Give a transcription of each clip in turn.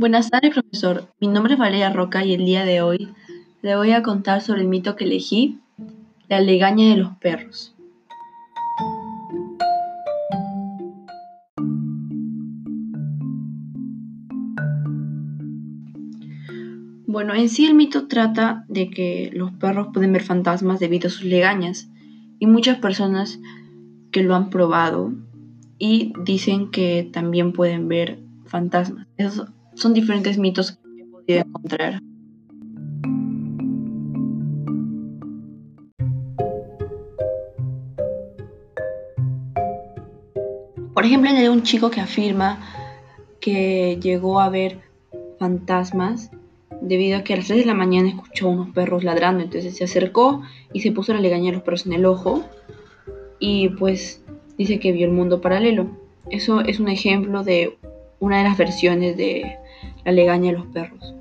Buenas tardes, profesor. Mi nombre es Valeria Roca y el día de hoy le voy a contar sobre el mito que elegí, la legaña de los perros. Bueno, en sí el mito trata de que los perros pueden ver fantasmas debido a sus legañas y muchas personas que lo han probado y dicen que también pueden ver fantasmas. Son diferentes mitos que he podido encontrar. Por ejemplo, hay un chico que afirma que llegó a ver fantasmas debido a que a las 3 de la mañana escuchó unos perros ladrando, entonces se acercó y se puso a legañar a los perros en el ojo y pues dice que vio el mundo paralelo. Eso es un ejemplo de una de las versiones de la legaña de los perros.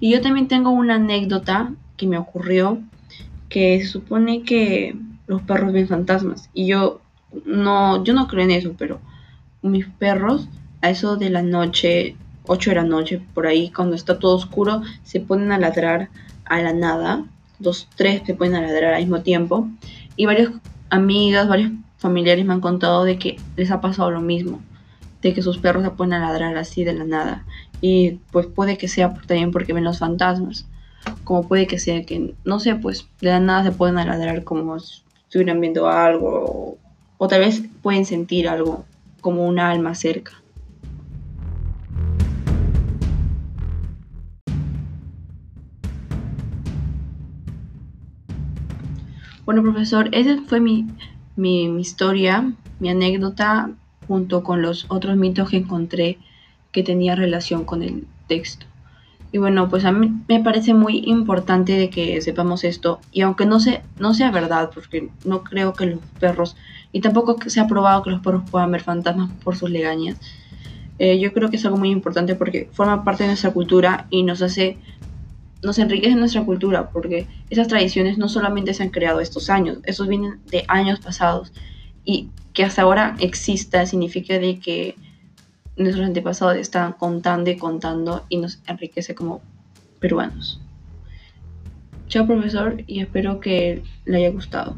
Y yo también tengo una anécdota que me ocurrió que se supone que los perros ven fantasmas y yo no yo no creo en eso, pero mis perros a eso de la noche, 8 de la noche por ahí cuando está todo oscuro se ponen a ladrar a la nada dos, tres que pueden ladrar al mismo tiempo. Y varias amigas, varios familiares me han contado de que les ha pasado lo mismo, de que sus perros se a ladrar así de la nada. Y pues puede que sea también porque ven los fantasmas, como puede que sea que, no sé, pues de la nada se pueden ladrar como si estuvieran viendo algo, o tal vez pueden sentir algo, como un alma cerca. Bueno, profesor, esa fue mi, historia, mi anécdota, junto con los otros mitos que encontré que tenía relación con el texto. Y bueno, pues a mí me parece muy importante de que sepamos esto. Y aunque no, no sea verdad, porque no creo que los perros, y tampoco se ha probado que los perros puedan ver fantasmas por sus legañas, eh, yo creo que es algo muy importante porque forma parte de nuestra cultura y nos hace nos enriquece nuestra cultura, porque esas tradiciones no solamente se han creado estos años, esos vienen de años pasados. Y que hasta ahora exista significa de que nuestros antepasados están contando y contando y nos enriquece como peruanos. Chao profesor y espero que le haya gustado.